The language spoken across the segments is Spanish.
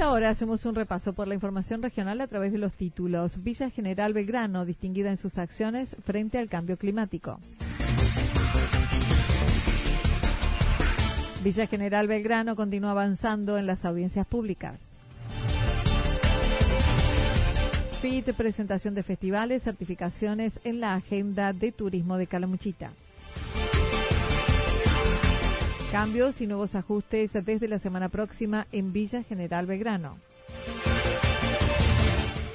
Ahora hacemos un repaso por la información regional a través de los títulos. Villa General Belgrano, distinguida en sus acciones frente al cambio climático. Villa General Belgrano continúa avanzando en las audiencias públicas. FIT, presentación de festivales, certificaciones en la agenda de turismo de Calamuchita. Cambios y nuevos ajustes desde la semana próxima en Villa General Belgrano.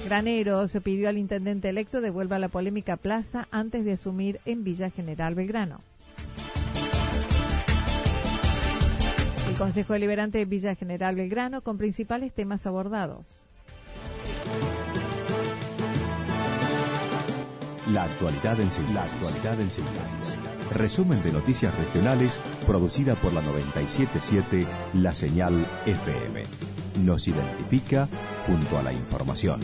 Granero se pidió al intendente electo devuelva la polémica plaza antes de asumir en Villa General Belgrano. El Consejo Deliberante de Villa General Belgrano con principales temas abordados. La actualidad en síntesis. La actualidad en síntesis. Resumen de noticias regionales producida por la 977 La Señal FM. Nos identifica junto a la información.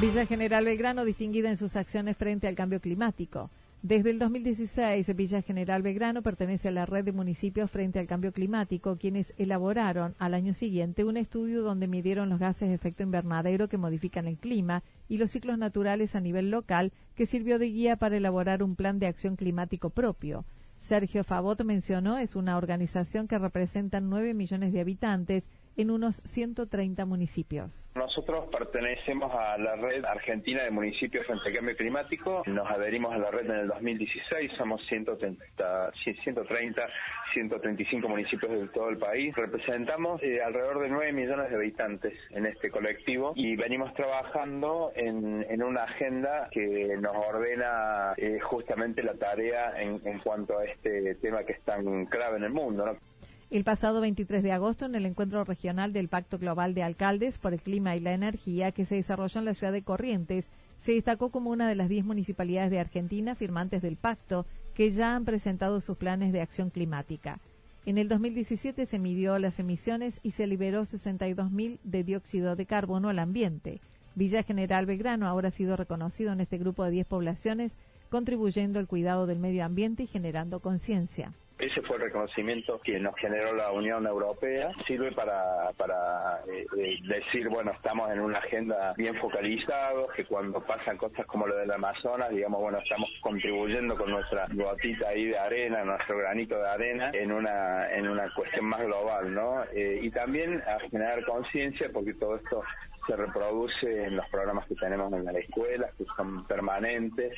Villa General Belgrano distinguida en sus acciones frente al cambio climático. Desde el 2016, Villa General Belgrano pertenece a la red de municipios frente al cambio climático, quienes elaboraron al año siguiente un estudio donde midieron los gases de efecto invernadero que modifican el clima y los ciclos naturales a nivel local, que sirvió de guía para elaborar un plan de acción climático propio. Sergio Favot mencionó es una organización que representa 9 millones de habitantes en unos 130 municipios. Nosotros pertenecemos a la red argentina de municipios frente al cambio climático. Nos adherimos a la red en el 2016. Somos 130, 130 135 municipios de todo el país. Representamos eh, alrededor de 9 millones de habitantes en este colectivo y venimos trabajando en, una agenda que nos ordena eh, justamente la tarea en, en cuanto a este tema que es tan clave en el mundo. ¿no? El pasado 23 de agosto, en el encuentro regional del Pacto Global de Alcaldes por el Clima y la Energía que se desarrolló en la ciudad de Corrientes, se destacó como una de las 10 municipalidades de Argentina firmantes del pacto que ya han presentado sus planes de acción climática. En el 2017 se midió las emisiones y se liberó 62.000 de dióxido de carbono al ambiente. Villa General Belgrano ahora ha sido reconocido en este grupo de 10 poblaciones, contribuyendo al cuidado del medio ambiente y generando conciencia. Ese fue el reconocimiento que nos generó la Unión Europea. Sirve para, para eh, eh, decir, bueno, estamos en una agenda bien focalizados, que cuando pasan cosas como lo del Amazonas, digamos, bueno, estamos contribuyendo con nuestra gotita ahí de arena, nuestro granito de arena, en una, en una cuestión más global, ¿no? Eh, y también a generar conciencia, porque todo esto se reproduce en los programas que tenemos en la escuela, que son permanentes,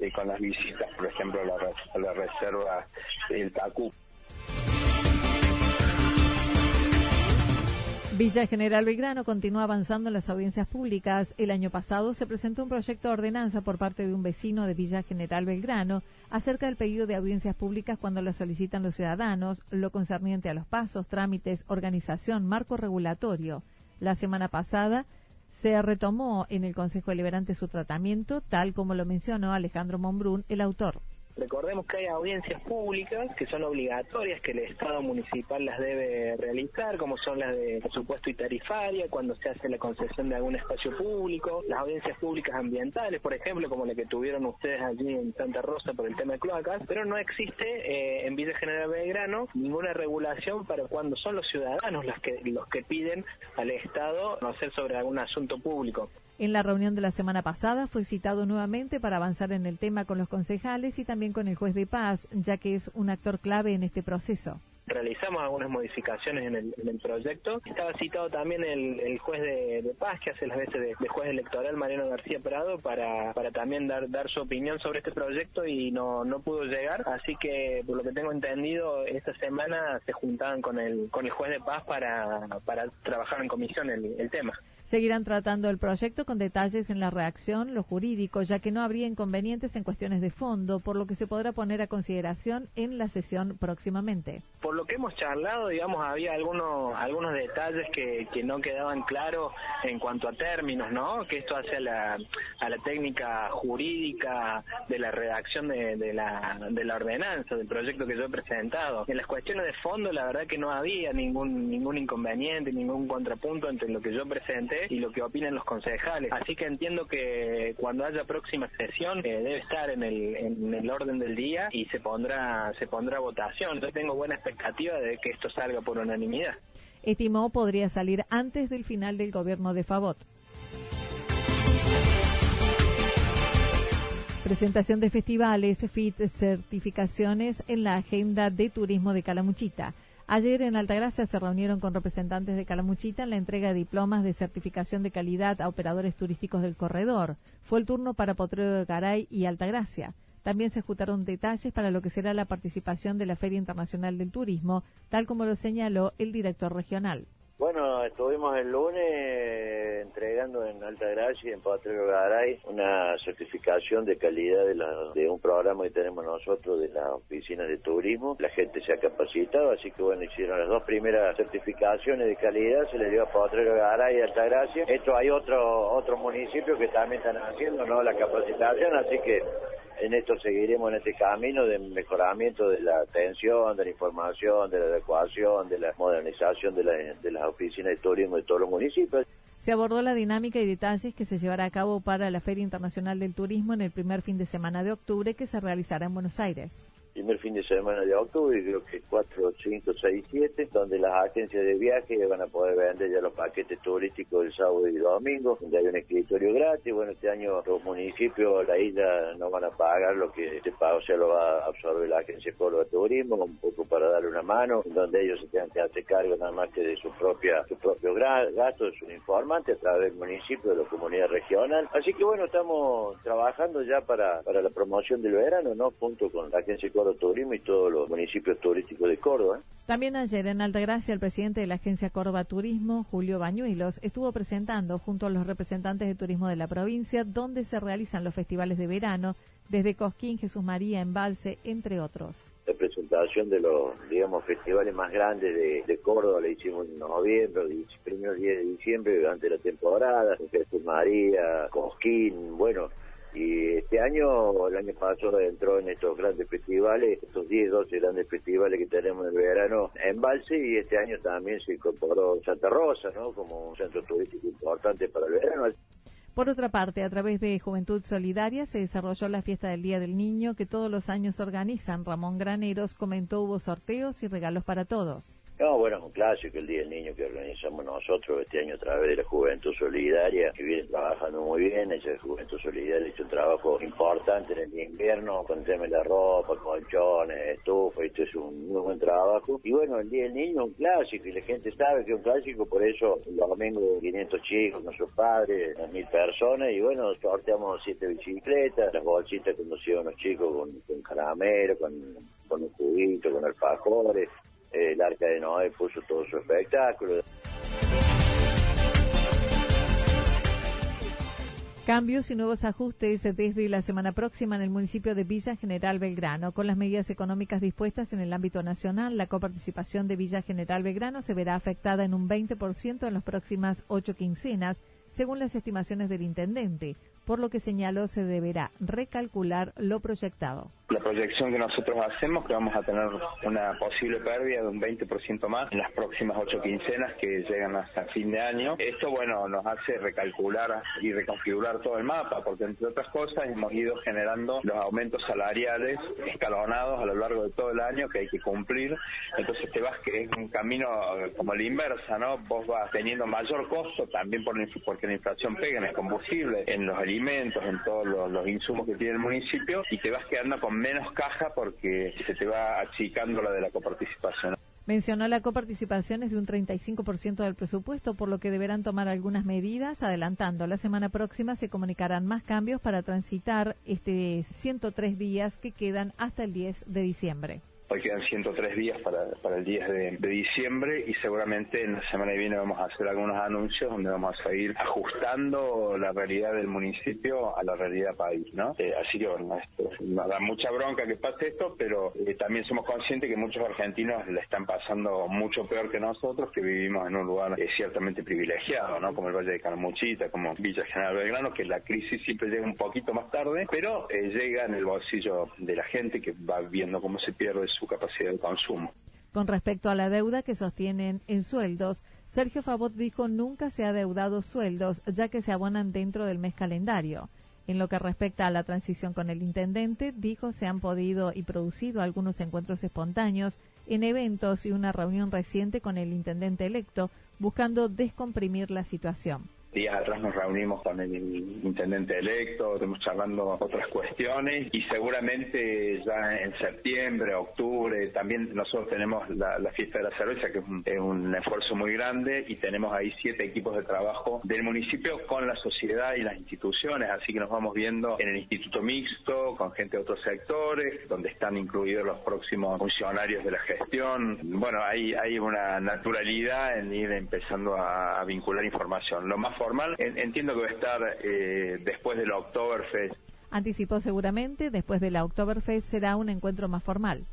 eh, con las visitas, por ejemplo, la, la reserva El Tacú. Villa General Belgrano continúa avanzando en las audiencias públicas. El año pasado se presentó un proyecto de ordenanza por parte de un vecino de Villa General Belgrano acerca del pedido de audiencias públicas cuando las solicitan los ciudadanos, lo concerniente a los pasos, trámites, organización, marco regulatorio. La semana pasada se retomó en el Consejo Deliberante su tratamiento, tal como lo mencionó Alejandro Monbrún, el autor. Recordemos que hay audiencias públicas que son obligatorias, que el Estado municipal las debe realizar, como son las de presupuesto y tarifaria, cuando se hace la concesión de algún espacio público, las audiencias públicas ambientales, por ejemplo, como la que tuvieron ustedes allí en Santa Rosa por el tema de cloacas, pero no existe eh, en Villa General Belgrano ninguna regulación para cuando son los ciudadanos los que, los que piden al Estado conocer sobre algún asunto público. En la reunión de la semana pasada fue citado nuevamente para avanzar en el tema con los concejales y también con el juez de paz, ya que es un actor clave en este proceso realizamos algunas modificaciones en el, proyecto. Estaba citado también el, juez de, paz, que hace las veces de, juez electoral, Mariano García Prado, para, para también dar, dar su opinión sobre este proyecto y no, no pudo llegar. Así que, por lo que tengo entendido, esta semana se juntaban con el, con el juez de paz para, para trabajar en comisión el, el tema. Seguirán tratando el proyecto con detalles en la reacción, lo jurídico, ya que no habría inconvenientes en cuestiones de fondo, por lo que se podrá poner a consideración en la sesión próximamente. Por lo que hemos charlado, digamos, había algunos algunos detalles que, no quedaban claros en cuanto a términos, ¿no? Que esto hace a la, a la técnica jurídica de la redacción de, de, la, de la ordenanza, del proyecto que yo he presentado. En las cuestiones de fondo, la verdad que no había ningún, ningún inconveniente, ningún contrapunto entre lo que yo presenté y lo que opinan los concejales. Así que entiendo que cuando haya próxima sesión eh, debe estar en el, en el orden del día y se pondrá, se pondrá votación. Yo tengo buena expectativa de que esto salga por unanimidad. Estimó podría salir antes del final del gobierno de Favot. Presentación de festivales, FIT, certificaciones en la agenda de turismo de Calamuchita. Ayer en Altagracia se reunieron con representantes de Calamuchita en la entrega de diplomas de certificación de calidad a operadores turísticos del corredor. Fue el turno para Potrero de Garay y Altagracia. También se ejecutaron detalles para lo que será la participación de la Feria Internacional del Turismo, tal como lo señaló el director regional. Bueno, estuvimos el lunes entregando en Alta Gracia y en Potrero Garay una certificación de calidad de, de un programa que tenemos nosotros de la oficina de turismo. La gente se ha capacitado, así que bueno, hicieron las dos primeras certificaciones de calidad, se le dio a Potrero Garay y Alta Gracia. Esto hay otro, otro municipio que también están haciendo, ¿no? La capacitación, así que en esto seguiremos en este camino de mejoramiento de la atención, de la información, de la adecuación, de la modernización de, de las oficinas de turismo de todos los municipios. Se abordó la dinámica y detalles que se llevará a cabo para la Feria Internacional del Turismo en el primer fin de semana de octubre que se realizará en Buenos Aires primer fin de semana de octubre, creo que 4, 5, 6, 7, donde las agencias de viaje van a poder vender ya los paquetes turísticos el sábado y domingo, donde hay un escritorio gratis. Bueno, este año los municipios, la isla, no van a pagar lo que este pago se lo va a absorber la agencia Córdoba Turismo, un poco para darle una mano, donde ellos se tengan que hacer cargo nada más que de su propia su propio gasto, de su informante a través del municipio, de la comunidad regional. Así que bueno, estamos trabajando ya para, para la promoción del verano, ¿no? Junto con la agencia Córdoba Turismo y todos los municipios turísticos de Córdoba. También ayer en Altagracia el presidente de la agencia Córdoba Turismo, Julio Bañuelos, estuvo presentando junto a los representantes de turismo de la provincia donde se realizan los festivales de verano, desde Cosquín, Jesús María, Embalse, entre otros. La presentación de los, digamos, festivales más grandes de, Córdoba la hicimos en noviembre, primeros días de diciembre durante la temporada, Jesús María, Cosquín, bueno, y este año, el año pasado entró en estos grandes festivales, estos 10, 12 grandes festivales que tenemos en el verano en Balse y este año también se incorporó Santa Rosa, ¿no? Como un centro turístico importante para el verano. Por otra parte, a través de Juventud Solidaria se desarrolló la fiesta del Día del Niño que todos los años organizan. Ramón Graneros comentó hubo sorteos y regalos para todos. No, bueno, es un clásico el Día del Niño que organizamos nosotros este año a través de la Juventud Solidaria, que viene trabajando muy bien. Esa Juventud Solidaria hecho un trabajo importante en el invierno con tema de la ropa, colchones, estufa, esto es un muy buen trabajo. Y bueno, el Día del Niño es un clásico y la gente sabe que es un clásico, por eso los domingos 500 chicos con sus padres, mil personas, y bueno, sorteamos siete bicicletas, las bolsitas que los chicos con, con caramelo, con, con un juguito, con alfajores eh, el Arca de Noé puso todo su espectáculo. Cambios y nuevos ajustes desde la semana próxima en el municipio de Villa General Belgrano. Con las medidas económicas dispuestas en el ámbito nacional, la coparticipación de Villa General Belgrano se verá afectada en un 20% en las próximas ocho quincenas según las estimaciones del intendente por lo que señaló se deberá recalcular lo proyectado. La proyección que nosotros hacemos que vamos a tener una posible pérdida de un 20% más en las próximas ocho quincenas que llegan hasta fin de año. Esto, bueno, nos hace recalcular y reconfigurar todo el mapa, porque entre otras cosas hemos ido generando los aumentos salariales escalonados a lo largo de todo el año que hay que cumplir. Entonces te vas que es un camino como la inversa, ¿no? Vos vas teniendo mayor costo también por, porque la inflación pega en el combustible, en los alimentos en todos los, insumos que tiene el municipio y te vas quedando con menos caja porque se te va achicando la de la coparticipación. Mencionó la coparticipación es de un 35% del presupuesto, por lo que deberán tomar algunas medidas. Adelantando, la semana próxima se comunicarán más cambios para transitar este 103 días que quedan hasta el 10 de diciembre. Hoy quedan 103 días para, el 10 de, diciembre y seguramente en la semana que viene vamos a hacer algunos anuncios donde vamos a seguir ajustando la realidad del municipio a la realidad país, ¿no? Eh, así que bueno, esto, nos da mucha bronca que pase esto, pero eh, también somos conscientes que muchos argentinos le están pasando mucho peor que nosotros, que vivimos en un lugar eh, ciertamente privilegiado, ¿no? Como el Valle de Calamuchita, como Villa General Belgrano, que la crisis siempre llega un poquito más tarde, pero llega en el bolsillo de la gente que va viendo cómo se pierde su su capacidad de consumo. Con respecto a la deuda que sostienen en sueldos, Sergio Favot dijo nunca se ha deudado sueldos, ya que se abonan dentro del mes calendario. En lo que respecta a la transición con el intendente, dijo se han podido y producido algunos encuentros espontáneos en eventos y una reunión reciente con el intendente electo, buscando descomprimir la situación días atrás nos reunimos con el intendente electo, estamos charlando otras cuestiones y seguramente ya en septiembre, octubre, también nosotros tenemos la, fiesta de la cerveza, que es un, esfuerzo muy grande y tenemos ahí siete equipos de trabajo del municipio con la sociedad y las instituciones, así que nos vamos viendo en el Instituto Mixto, con gente de otros sectores, donde están incluidos los próximos funcionarios de la gestión. Bueno, hay, hay una naturalidad en ir empezando a, a vincular información. Lo más formal. Entiendo que va a estar eh, después de la Oktoberfest. Anticipó seguramente, después de la Oktoberfest será un encuentro más formal.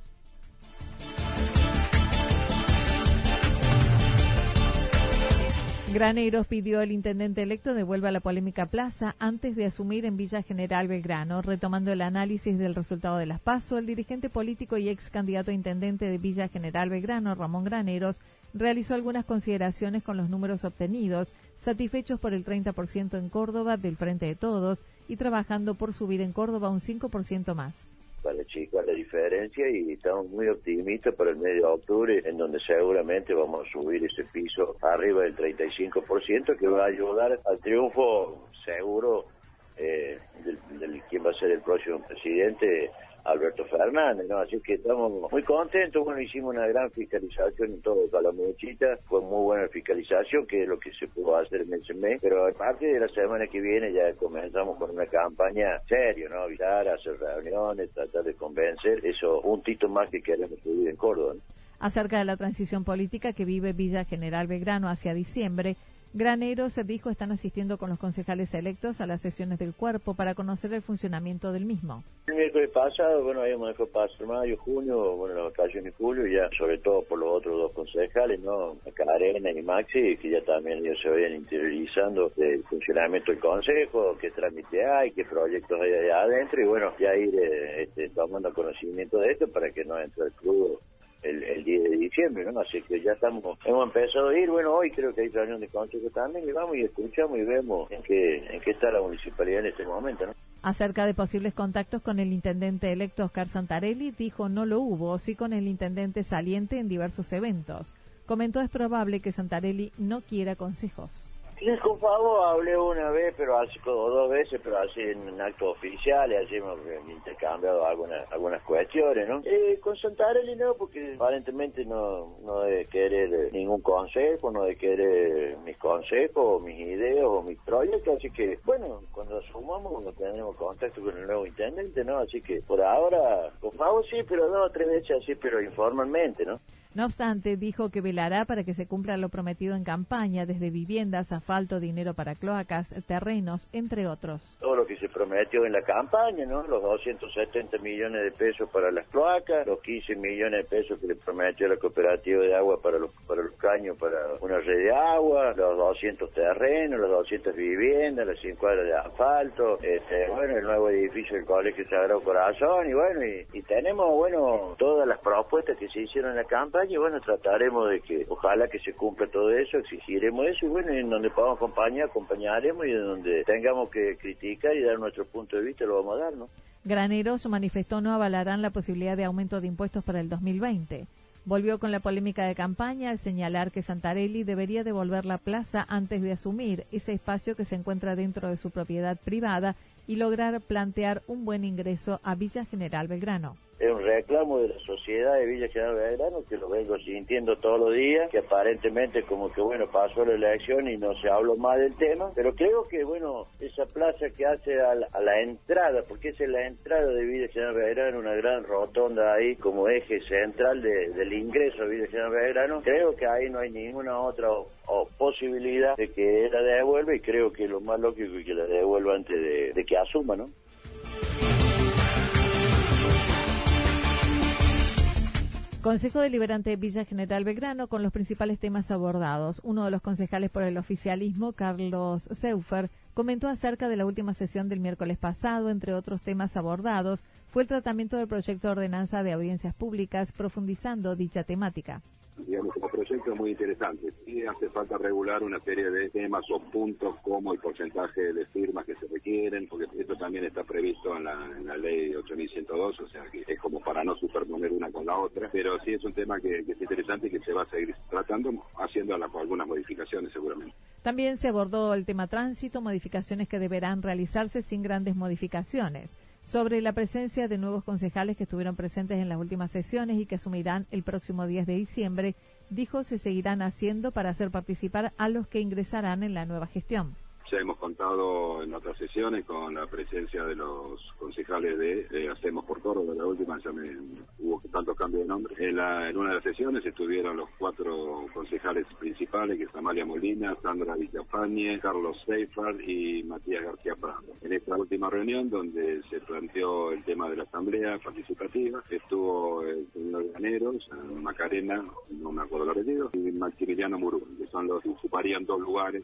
Graneros pidió al intendente electo devuelva la polémica plaza antes de asumir en Villa General Belgrano. Retomando el análisis del resultado de las PASO, el dirigente político y ex candidato a intendente de Villa General Belgrano, Ramón Graneros, realizó algunas consideraciones con los números obtenidos, satisfechos por el 30% en Córdoba del Frente de Todos y trabajando por subir en Córdoba un 5% más. Para chica la diferencia y estamos muy optimistas para el medio de octubre, en donde seguramente vamos a subir ese piso arriba del 35%, que va a ayudar al triunfo seguro eh, del, quién va a ser el próximo presidente Alberto Fernández, ¿no? Así que estamos muy contentos, bueno, hicimos una gran fiscalización en todo Calamuchita, fue muy buena fiscalización, que es lo que se pudo hacer en ese mes, pero a partir de la semana que viene ya comenzamos con una campaña seria, ¿no? Avisar, hacer reuniones, tratar de convencer, eso, un tito más que queremos subir en Córdoba. Acerca de la transición política que vive Villa General Belgrano hacia diciembre, Graneros dijo están asistiendo con los concejales electos a las sesiones del cuerpo para conocer el funcionamiento del mismo. El miércoles pasado, bueno, habíamos dejado pasar mayo, junio, bueno, las vacaciones de julio, ya sobre todo por los otros dos concejales, ¿no? Arena y Maxi, que ya también ellos se vayan interiorizando del funcionamiento del consejo, qué trámite hay, qué proyectos hay allá adentro, y bueno, ya ir este, tomando conocimiento de esto para que no entre el club el, 10 de diciembre, ¿no? Así que ya estamos, hemos empezado a ir, bueno, hoy creo que hay reunión de consejo también, y vamos y escuchamos y vemos en qué, en qué está la municipalidad en este momento, ¿no? Acerca de posibles contactos con el intendente electo Oscar Santarelli, dijo no lo hubo, sí con el intendente saliente en diversos eventos. Comentó es probable que Santarelli no quiera consejos. Con Fabo hablé una vez, pero así como dos veces, pero así en actos oficiales, así hemos intercambiado algunas algunas cuestiones, ¿no? Eh, con Santarelli no, porque aparentemente no, no debe querer ningún consejo, no debe querer mis consejos, mis ideas o mis proyectos, así que, bueno, cuando sumamos, cuando tenemos contacto con el nuevo intendente, ¿no? Así que por ahora, con Fabo sí, pero dos o tres veces así, pero informalmente, ¿no? No obstante, dijo que velará para que se cumpla lo prometido en campaña, desde viviendas, asfalto, dinero para cloacas, terrenos, entre otros. Todo lo que se prometió en la campaña, ¿no? Los 270 millones de pesos para las cloacas, los 15 millones de pesos que le prometió la cooperativa de agua para los, para los caños, para una red de agua, los 200 terrenos, los 200 viviendas, las 100 cuadras de asfalto, este, bueno, el nuevo edificio del Colegio Sagrado Corazón, y bueno, y, y tenemos, bueno, todas las propuestas que se hicieron en la campaña bueno, trataremos de que ojalá que se cumpla todo eso, exigiremos eso y bueno, en donde podamos acompañar, acompañaremos y en donde tengamos que criticar y dar nuestro punto de vista lo vamos a dar, ¿no? Graneros manifestó no avalarán la posibilidad de aumento de impuestos para el 2020. Volvió con la polémica de campaña al señalar que Santarelli debería devolver la plaza antes de asumir ese espacio que se encuentra dentro de su propiedad privada y lograr plantear un buen ingreso a Villa General Belgrano es un reclamo de la sociedad de Villa General Belgrano que lo vengo sintiendo todos los días, que aparentemente como que bueno pasó la elección y no se habló más del tema, pero creo que bueno esa plaza que hace a la, entrada, porque es la entrada de Villa General Belgrano, una gran rotonda ahí como eje central del ingreso a Villa General Belgrano, creo que ahí no hay ninguna otra posibilidad de que la devuelva y creo que lo más lógico es que la devuelva antes de, de que asuma, ¿no? Consejo Deliberante de Villa General Belgrano con los principales temas abordados. Uno de los concejales por el oficialismo, Carlos Seufer, comentó acerca de la última sesión del miércoles pasado, entre otros temas abordados, fue el tratamiento del proyecto de ordenanza de audiencias públicas, profundizando dicha temática digamos, como proyecto muy interesante. Y hace falta regular una serie de temas o puntos como el porcentaje de firmas que se requieren, porque esto también está previsto en la, en la ley 8102, o sea que es como para no superponer una con la otra, pero sí es un tema que, es interesante y que se va a seguir tratando, haciendo algunas modificaciones seguramente. También se abordó el tema tránsito, modificaciones que deberán realizarse sin grandes modificaciones sobre la presencia de nuevos concejales que estuvieron presentes en las últimas sesiones y que asumirán el próximo 10 de diciembre, dijo se seguirán haciendo para hacer participar a los que ingresarán en la nueva gestión. Ya hemos contado en otras sesiones con la presencia de los concejales de, Hacemos por Córdoba, la última ya me, hubo tanto cambio de nombre. En, una de las sesiones estuvieron los cuatro concejales principales, que es Amalia Molina, Sandra Villafañe, Carlos Seifard y Matías García Prado. En esta última reunión, donde se planteó el tema de la asamblea participativa, estuvo el señor Ganeros, Macarena, no me acuerdo los y Maximiliano Murú, que son los que ocuparían dos lugares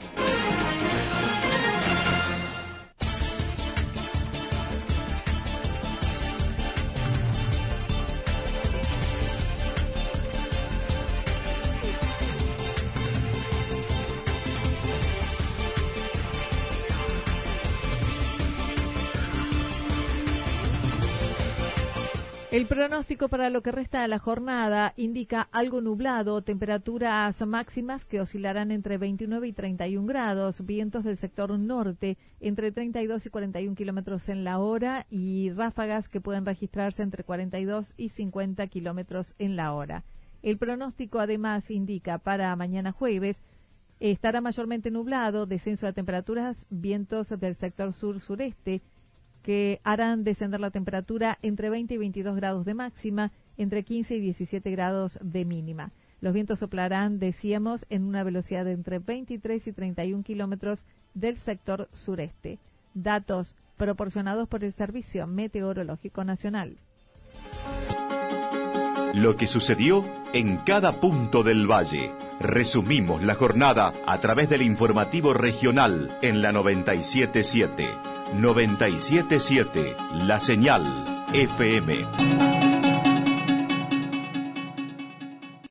El pronóstico para lo que resta de la jornada indica algo nublado, temperaturas máximas que oscilarán entre 29 y 31 grados, vientos del sector norte entre 32 y 41 kilómetros en la hora y ráfagas que pueden registrarse entre 42 y 50 kilómetros en la hora. El pronóstico además indica para mañana jueves estará mayormente nublado, descenso de temperaturas, vientos del sector sur-sureste que harán descender la temperatura entre 20 y 22 grados de máxima, entre 15 y 17 grados de mínima. Los vientos soplarán, decíamos, en una velocidad de entre 23 y 31 kilómetros del sector sureste. Datos proporcionados por el Servicio Meteorológico Nacional. Lo que sucedió en cada punto del valle. Resumimos la jornada a través del informativo regional en la 977. 977 La Señal FM.